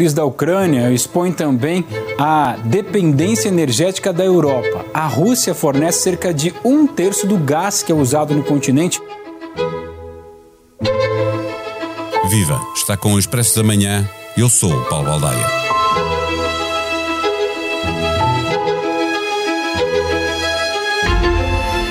crise da Ucrânia expõe também a dependência energética da Europa. A Rússia fornece cerca de um terço do gás que é usado no continente. Viva! Está com o Expresso da Manhã. Eu sou o Paulo Baldaia.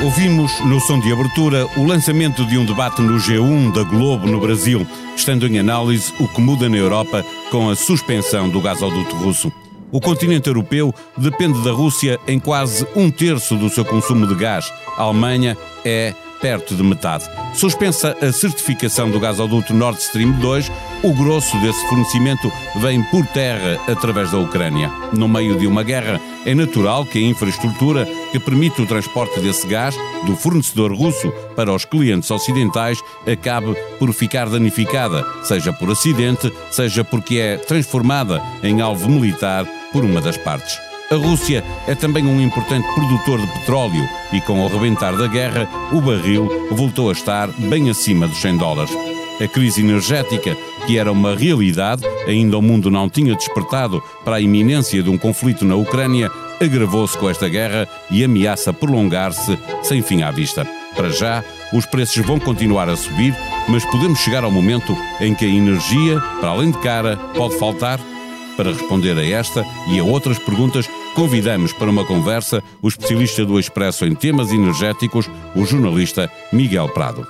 Ouvimos no som de abertura o lançamento de um debate no G1 da Globo no Brasil, estando em análise o que muda na Europa com a suspensão do gasoduto russo. O continente europeu depende da Rússia em quase um terço do seu consumo de gás. A Alemanha é perto de metade. Suspensa a certificação do gasoduto Nord Stream 2, o grosso desse fornecimento vem por terra através da Ucrânia. No meio de uma guerra, é natural que a infraestrutura que permite o transporte desse gás do fornecedor russo para os clientes ocidentais acabe por ficar danificada, seja por acidente, seja porque é transformada em alvo militar por uma das partes. A Rússia é também um importante produtor de petróleo e, com o rebentar da guerra, o barril voltou a estar bem acima dos 100 dólares. A crise energética, que era uma realidade, ainda o mundo não tinha despertado para a iminência de um conflito na Ucrânia, agravou-se com esta guerra e ameaça prolongar-se sem fim à vista. Para já, os preços vão continuar a subir, mas podemos chegar ao momento em que a energia, para além de cara, pode faltar? Para responder a esta e a outras perguntas, convidamos para uma conversa o especialista do Expresso em temas energéticos, o jornalista Miguel Prado.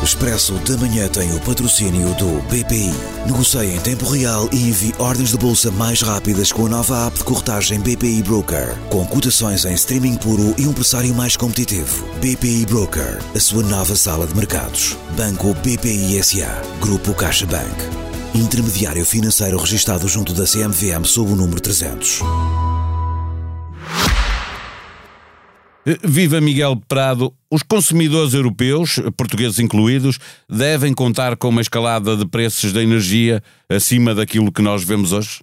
O Expresso da Manhã tem o patrocínio do BPI. Negocie em tempo real e envie ordens de bolsa mais rápidas com a nova app de corretagem BPI Broker. Com cotações em streaming puro e um pressário mais competitivo. BPI Broker, a sua nova sala de mercados. Banco BPI SA. Grupo CaixaBank. Intermediário financeiro registado junto da CMVM sob o número 300. Viva Miguel Prado. Os consumidores europeus, portugueses incluídos, devem contar com uma escalada de preços da energia acima daquilo que nós vemos hoje?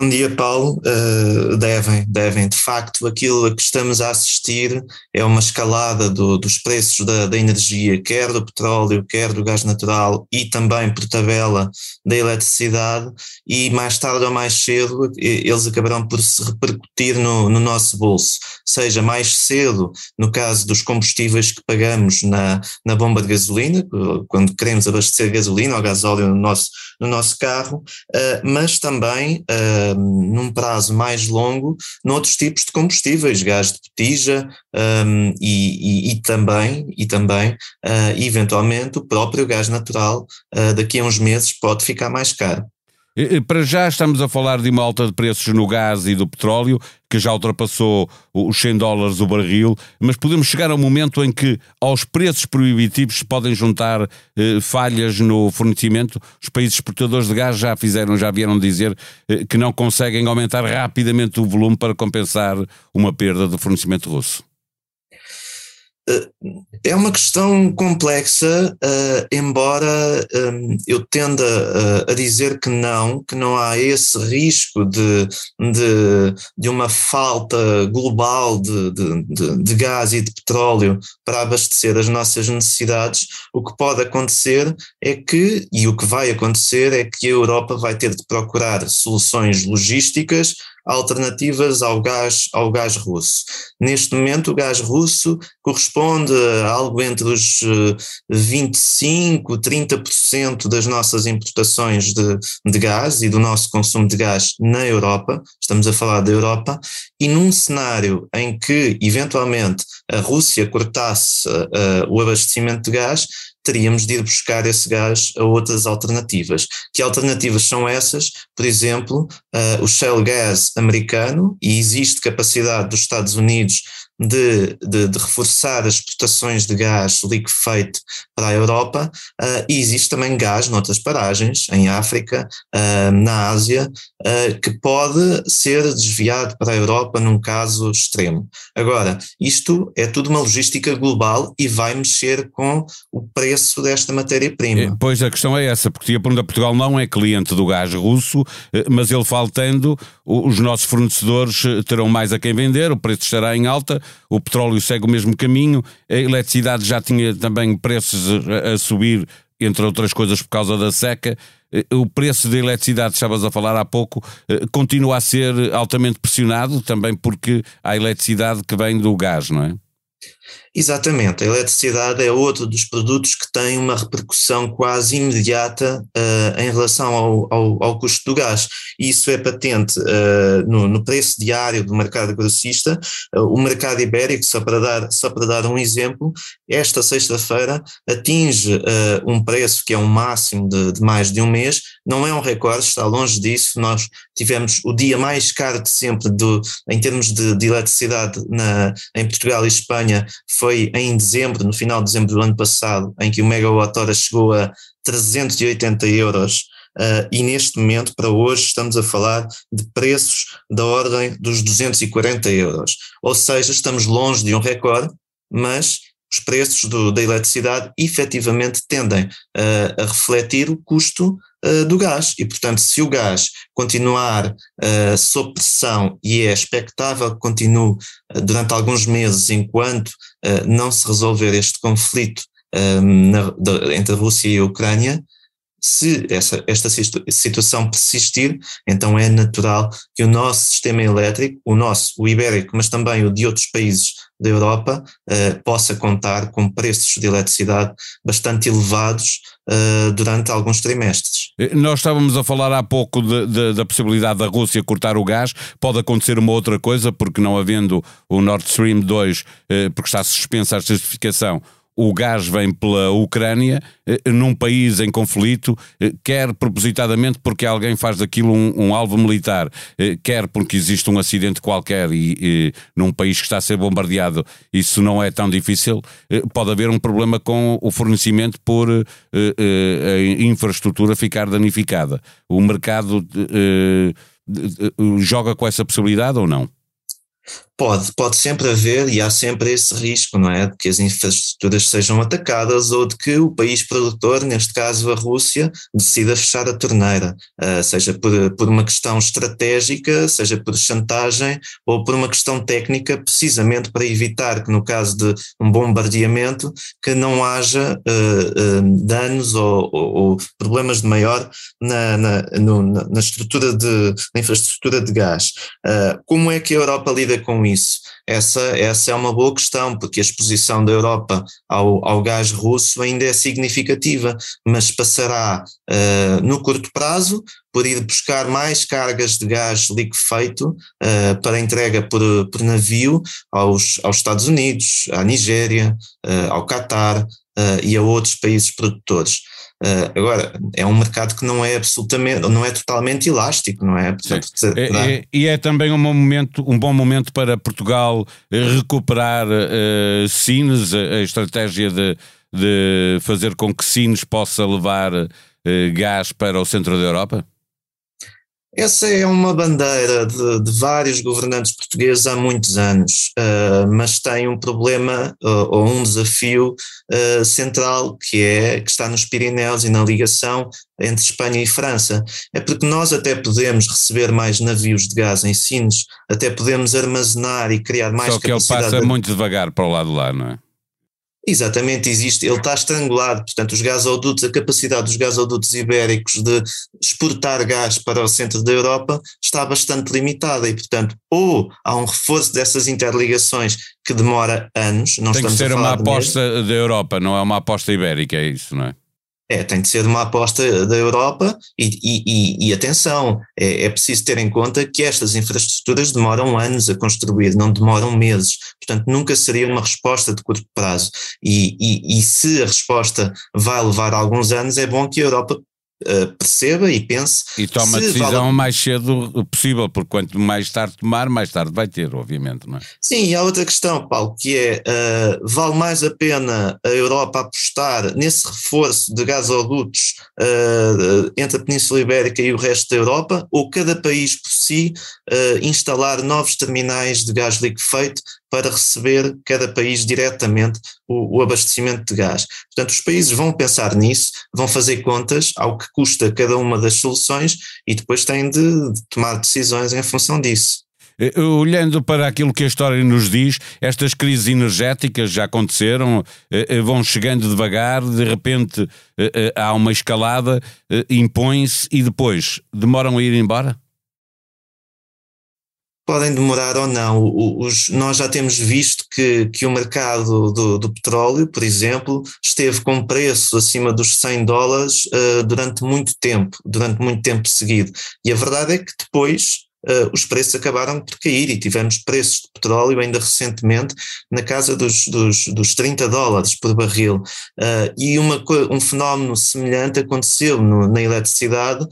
Bom dia, Paulo. Uh, devem, devem. De facto, aquilo a que estamos a assistir é uma escalada do, dos preços da, da, energia, quer do petróleo, quer do gás natural e também, por tabela, da eletricidade, e mais tarde ou mais cedo eles acabarão por se repercutir no, no nosso bolso. Seja mais cedo, no caso dos combustíveis que pagamos na, na bomba de gasolina, quando queremos abastecer gasolina ou gasóleo no nosso, no nosso carro, uh, mas também. Uh, num prazo mais longo noutros tipos de combustíveis, gás de botija um, e, e, e, também, e também uh, eventualmente, o próprio gás natural daqui a uns meses pode ficar mais caro. Para já estamos a falar de uma alta de preços no gás e do petróleo, que já ultrapassou os 100 dólares o barril, mas podemos chegar a um momento em que aos preços proibitivos se podem juntar eh, falhas no fornecimento. Os países exportadores de gás já fizeram, já vieram dizer eh, que não conseguem aumentar rapidamente o volume para compensar uma perda do fornecimento russo. É uma questão complexa, uh, embora um, eu tenda uh, a dizer que não, que não há esse risco de, de, de uma falta global de, de, de, gás e de petróleo para abastecer as nossas necessidades. O que pode acontecer é que, e o que vai acontecer, é que a Europa vai ter de procurar soluções logísticas alternativas ao gás, ao gás russo. Neste momento, o gás russo corresponde a algo entre os 25, eh, 30% das nossas importações de, de gás e do nosso consumo de gás na Europa, estamos a falar da Europa, e num cenário em que, eventualmente, a Rússia cortasse uh, o abastecimento de gás, teríamos de ir buscar esse gás a outras alternativas. Que alternativas são essas? Por exemplo, uh, o shale gas americano, e existe capacidade dos Estados Unidos de, de, de, reforçar as exportações de gás liquefeito para a Europa uh, e existe também gás noutras paragens, em África, uh, na Ásia, uh, que pode ser desviado para a Europa num caso extremo. Agora, isto é tudo uma logística global e vai mexer com o preço desta matéria-prima. Pois a questão é essa, porque a pergunta Portugal não é cliente do gás russo, mas ele faltando, os nossos fornecedores terão mais a quem vender, o preço estará em alta, o petróleo segue o mesmo caminho, a eletricidade já tinha também preços a, a subir, entre outras coisas por causa da seca. o preço da eletricidade, estavas a falar há pouco, continua a ser altamente pressionado, também porque há eletricidade que vem do gás, não é? Exatamente, a eletricidade é outro dos produtos que tem uma repercussão quase imediata uh, em relação ao, ao, ao, custo do gás. Isso é patente uh, no, no, preço diário do mercado grossista. Uh, o mercado ibérico, só para dar, só para dar um exemplo, esta sexta-feira atinge um preço que é um máximo de, de, mais de um mês, não é um recorde, está longe disso. Nós tivemos o dia mais caro de sempre do, em termos de, de eletricidade na, em Portugal e Espanha foi em dezembro, no final de dezembro do ano passado, em que o megawatt-hora chegou a 380 euros. Uh, e neste momento, para hoje, estamos a falar de preços da ordem dos 240 euros. Ou seja, estamos longe de um recorde, mas os preços do, da eletricidade efetivamente tendem uh, a refletir o custo uh, do gás. E, portanto, se o gás continuar uh, sob pressão e é expectável que continue durante alguns meses enquanto não se resolver este conflito na, de, entre a Rússia e a Ucrânia, se essa, esta situação persistir, então é natural que o nosso sistema elétrico, o nosso, o ibérico, mas também o de outros países da Europa, eh, possa contar com preços de eletricidade bastante elevados eh, durante alguns trimestres. Eh, nós estávamos a falar há pouco de, de, da possibilidade da Rússia cortar o gás, pode acontecer uma outra coisa, porque não havendo o Nord Stream 2, eh, porque está suspensa a certificação, o gás vem pela Ucrânia, eh, num país em conflito, eh, quer propositadamente porque alguém faz daquilo um, um alvo militar, eh, quer porque existe um acidente qualquer e, e, num país que está a ser bombardeado isso não é tão difícil, pode haver um problema com o fornecimento por a infraestrutura ficar danificada. O mercado joga com essa possibilidade ou não? Pode, pode sempre haver e há sempre esse risco, não é? De que as infraestruturas sejam atacadas ou de que o país produtor, neste caso a Rússia, decida fechar a torneira, uh, seja por, por uma questão estratégica, seja por chantagem ou por uma questão técnica, precisamente para evitar que, no caso de um bombardeamento, que não haja uh, uh, danos ou, ou, ou, problemas de maior na, na, no, na estrutura de, na infraestrutura de gás. como é que a Europa lida com isso? isso? Essa, essa é uma boa questão, porque a exposição da Europa ao, ao gás russo ainda é significativa, mas passará uh, no curto prazo por ir buscar mais cargas de gás liquefeito uh, para entrega por, por navio aos, aos Estados Unidos, à Nigéria, uh, ao Catar e a outros países produtores. Uh, agora, é um mercado que não é absolutamente, não é totalmente elástico, não é? Portanto, é, é, e é também um bom momento, um bom momento para Portugal recuperar uh, Sines, a, a estratégia de, de fazer com que Sines possa levar uh, gás para o centro da Europa? Essa é uma bandeira de, de, vários governantes portugueses há muitos anos, uh, mas tem um problema uh, ou um desafio uh, central que é que está nos Pirineus e na ligação entre Espanha e França. É porque nós até podemos receber mais navios de gás em Sines, até podemos armazenar e criar mais Só que ele passa muito devagar para o lado de lá, não é? Exatamente, existe, ele está estrangulado, portanto, os gasodutos, a capacidade dos gasodutos ibéricos de exportar gás para o centro da Europa está bastante limitada e, portanto, ou há um reforço dessas interligações que demora anos, não Tem estamos que ser uma aposta da Europa, não é uma aposta ibérica, é isso, não é? É, tem de ser uma aposta da Europa e, e, e atenção, é, é, preciso ter em conta que estas infraestruturas demoram anos a construir, não demoram meses. Portanto, nunca seria uma resposta de curto prazo. E, e se a resposta vai levar alguns anos, é bom que a Europa Uh, perceba e pense. E toma a decisão vale... o mais cedo possível, porque quanto mais tarde tomar, mais tarde vai ter, obviamente, não é? Sim, e há outra questão, Paulo, que é, uh, vale mais a pena a Europa apostar nesse reforço de gasodutos uh, entre a Península Ibérica e o resto da Europa, ou cada país por si instalar novos terminais de gás liquefeito para receber cada país diretamente o, o, abastecimento de gás. Portanto, os países vão pensar nisso, vão fazer contas ao que custa cada uma das soluções e depois têm de, de tomar decisões em função disso. Eh, olhando para aquilo que a história nos diz, estas crises energéticas já aconteceram, eh, eh, vão chegando devagar, de repente há uma escalada, impõe-se e depois demoram a ir embora? Podem demorar ou não. Os, nós já temos visto que, que o mercado do, do, petróleo, por exemplo, esteve com preço acima dos 100 dólares uh, durante muito tempo, durante muito tempo seguido. E a verdade é que depois uh, os preços acabaram por cair e tivemos preços de petróleo ainda recentemente na casa dos, dos, dos 30 dólares por barril. Uh, e uma, um fenómeno semelhante aconteceu no, na eletricidade,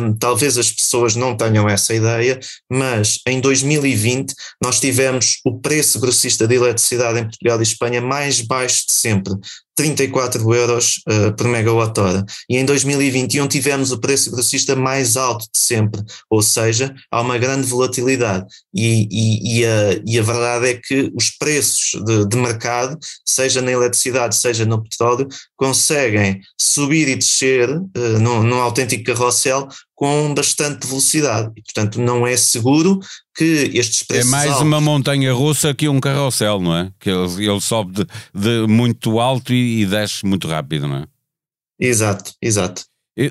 um, talvez as pessoas não tenham essa ideia, mas em 2020 nós tivemos o preço grossista de eletricidade em Portugal e Espanha mais baixo de sempre. 34 euros uh, por megawatt-hora. E em 2021 tivemos o preço grossista mais alto de sempre, ou seja, há uma grande volatilidade. E, e, e, a, e a, verdade é que os preços de, de, mercado, seja na eletricidade, seja no petróleo, conseguem subir e descer uh, num, num autêntico carrossel com bastante velocidade. E, portanto, não é seguro que estes preços. É mais altos... uma montanha russa que um carrossel, não é? Que ele, ele sobe de, de, muito alto e, e desce muito rápido, não é? Exato, exato.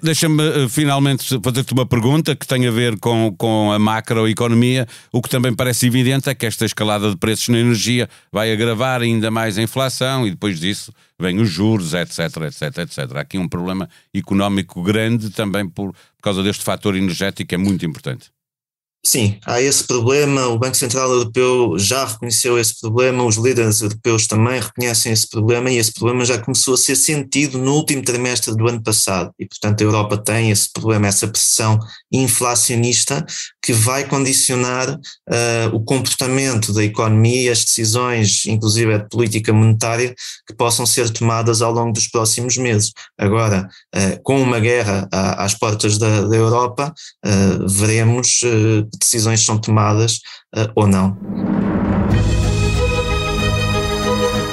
Deixa-me eh, finalmente fazer-te uma pergunta que tem a ver com, com a macroeconomia. O que também parece evidente é que esta escalada de preços na energia vai agravar ainda mais a inflação e depois disso vem os juros, etc, etc, etc. Há aqui um problema económico grande também por, por causa deste fator energético, é muito importante. Sim, há esse problema. O Banco Central Europeu já reconheceu esse problema, os líderes europeus também reconhecem esse problema e esse problema já começou a ser sentido no último trimestre do ano passado. E, portanto, a Europa tem esse problema, essa pressão inflacionista que vai condicionar uh, o comportamento da economia e as decisões, inclusive de política monetária, que possam ser tomadas ao longo dos próximos meses. Agora, uh, com uma guerra às portas da, da Europa, uh, veremos decisões são tomadas uh, ou não.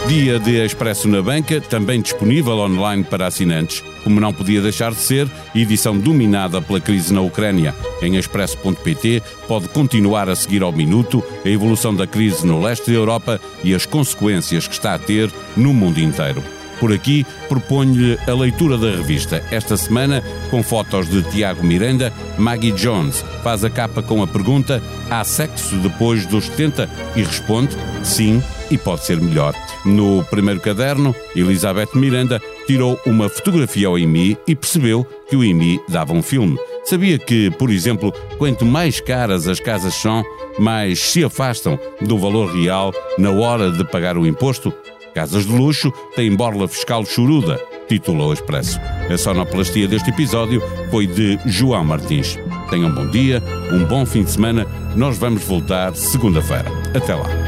Dia de Expresso na Banca, também disponível online para assinantes. Como não podia deixar de ser, edição dominada pela crise na Ucrânia. Em expresso.pt pode continuar a seguir ao minuto a evolução da crise no leste da Europa e as consequências que está a ter no mundo inteiro. Por aqui, proponho-lhe a leitura da revista. Esta semana, com fotos de Tiago Miranda, Maggie Jones faz a capa com a pergunta: há sexo depois dos 70? E responde: sim, e pode ser melhor. No primeiro caderno, Elizabeth Miranda tirou uma fotografia ao IMI e percebeu que o IMI dava um filme. Sabia que, por exemplo, quanto mais caras as casas são, mais se afastam do valor real na hora de pagar o imposto? Casas de luxo têm borla fiscal choruda, titulou o Expresso. A sonoplastia deste episódio foi de João Martins. Tenham um bom dia, um bom fim de semana. Nós vamos voltar segunda-feira. Até lá.